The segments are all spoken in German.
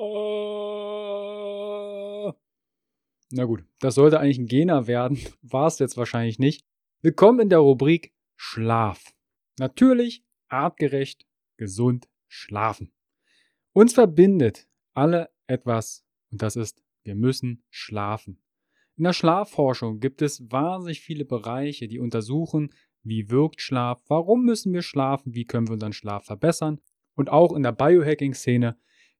Na gut, das sollte eigentlich ein Gena werden. War es jetzt wahrscheinlich nicht. Willkommen in der Rubrik Schlaf. Natürlich, artgerecht, gesund schlafen. Uns verbindet alle etwas und das ist, wir müssen schlafen. In der Schlafforschung gibt es wahnsinnig viele Bereiche, die untersuchen, wie wirkt Schlaf, warum müssen wir schlafen, wie können wir unseren Schlaf verbessern. Und auch in der Biohacking-Szene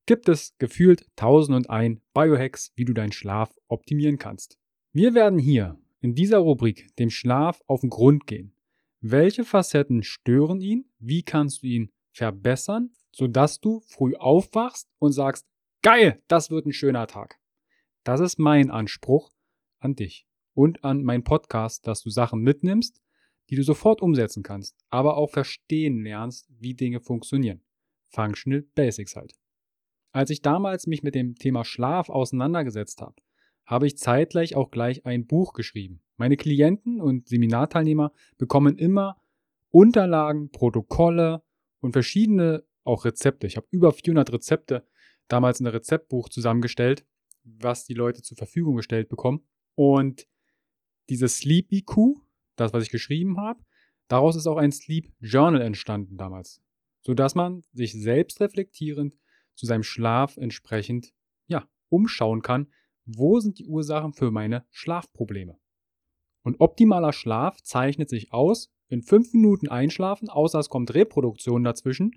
gibt es gefühlt 1001 Biohacks, wie du deinen Schlaf optimieren kannst. Wir werden hier in dieser Rubrik dem Schlaf auf den Grund gehen. Welche Facetten stören ihn? Wie kannst du ihn verbessern, sodass du früh aufwachst und sagst, geil, das wird ein schöner Tag. Das ist mein Anspruch an dich und an meinen Podcast, dass du Sachen mitnimmst, die du sofort umsetzen kannst, aber auch verstehen lernst, wie Dinge funktionieren. Functional Basics halt. Als ich damals mich mit dem Thema Schlaf auseinandergesetzt habe, habe ich zeitgleich auch gleich ein Buch geschrieben. Meine Klienten und Seminarteilnehmer bekommen immer Unterlagen, Protokolle und verschiedene auch Rezepte. Ich habe über 400 Rezepte damals in ein Rezeptbuch zusammengestellt, was die Leute zur Verfügung gestellt bekommen. Und dieses Sleep IQ, das, was ich geschrieben habe, daraus ist auch ein Sleep Journal entstanden damals, sodass man sich selbst reflektierend zu seinem Schlaf entsprechend ja, umschauen kann, wo sind die Ursachen für meine Schlafprobleme. Und optimaler Schlaf zeichnet sich aus, in fünf Minuten einschlafen, außer es kommt Reproduktion dazwischen,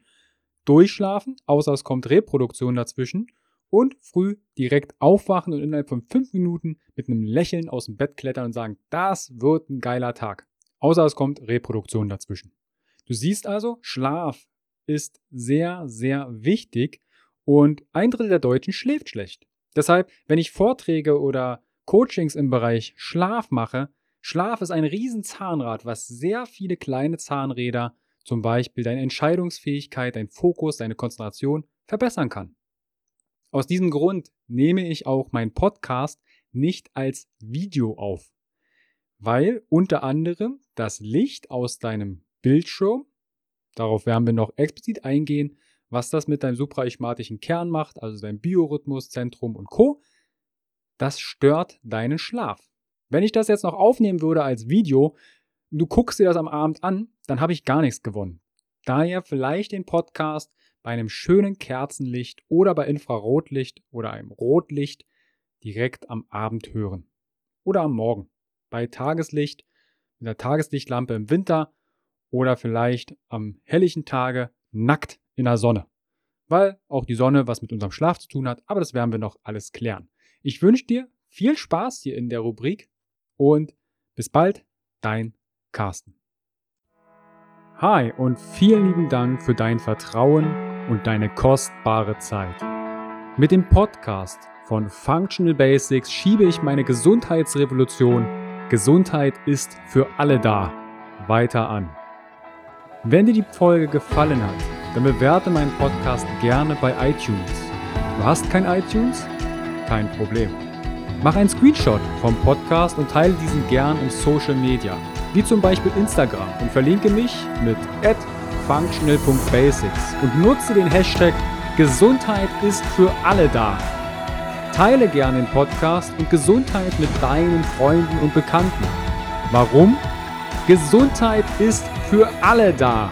durchschlafen, außer es kommt Reproduktion dazwischen und früh direkt aufwachen und innerhalb von fünf Minuten mit einem Lächeln aus dem Bett klettern und sagen, das wird ein geiler Tag. Außer es kommt Reproduktion dazwischen. Du siehst also, Schlaf ist sehr, sehr wichtig und ein Drittel der Deutschen schläft schlecht. Deshalb, wenn ich Vorträge oder Coachings im Bereich Schlaf mache, Schlaf ist ein Riesenzahnrad, was sehr viele kleine Zahnräder, zum Beispiel deine Entscheidungsfähigkeit, dein Fokus, deine Konzentration, verbessern kann. Aus diesem Grund nehme ich auch meinen Podcast nicht als Video auf, weil unter anderem das Licht aus deinem Bildschirm, darauf werden wir noch explizit eingehen, was das mit deinem suprachiasmatischen Kern macht, also dein Biorhythmus, Zentrum und Co., das stört deinen Schlaf. Wenn ich das jetzt noch aufnehmen würde als Video, du guckst dir das am Abend an, dann habe ich gar nichts gewonnen. Daher vielleicht den Podcast bei einem schönen Kerzenlicht oder bei Infrarotlicht oder einem Rotlicht direkt am Abend hören. Oder am Morgen. Bei Tageslicht, mit der Tageslichtlampe im Winter oder vielleicht am helllichen Tage nackt in der Sonne. Weil auch die Sonne was mit unserem Schlaf zu tun hat, aber das werden wir noch alles klären. Ich wünsche dir viel Spaß hier in der Rubrik und bis bald, dein Carsten. Hi und vielen lieben Dank für dein Vertrauen und deine kostbare Zeit. Mit dem Podcast von Functional Basics schiebe ich meine Gesundheitsrevolution Gesundheit ist für alle da weiter an. Wenn dir die Folge gefallen hat, dann bewerte meinen Podcast gerne bei iTunes. Du hast kein iTunes? Kein Problem. Mach einen Screenshot vom Podcast und teile diesen gern in Social Media, wie zum Beispiel Instagram und verlinke mich mit functional.basics und nutze den Hashtag Gesundheit ist für alle da. Teile gerne den Podcast und Gesundheit mit deinen Freunden und Bekannten. Warum? Gesundheit ist für alle da.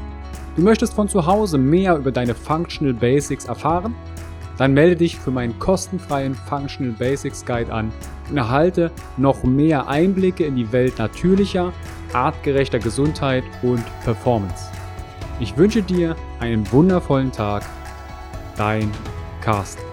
Du möchtest von zu Hause mehr über deine Functional Basics erfahren? Dann melde dich für meinen kostenfreien Functional Basics Guide an und erhalte noch mehr Einblicke in die Welt natürlicher, artgerechter Gesundheit und Performance. Ich wünsche dir einen wundervollen Tag. Dein Carsten.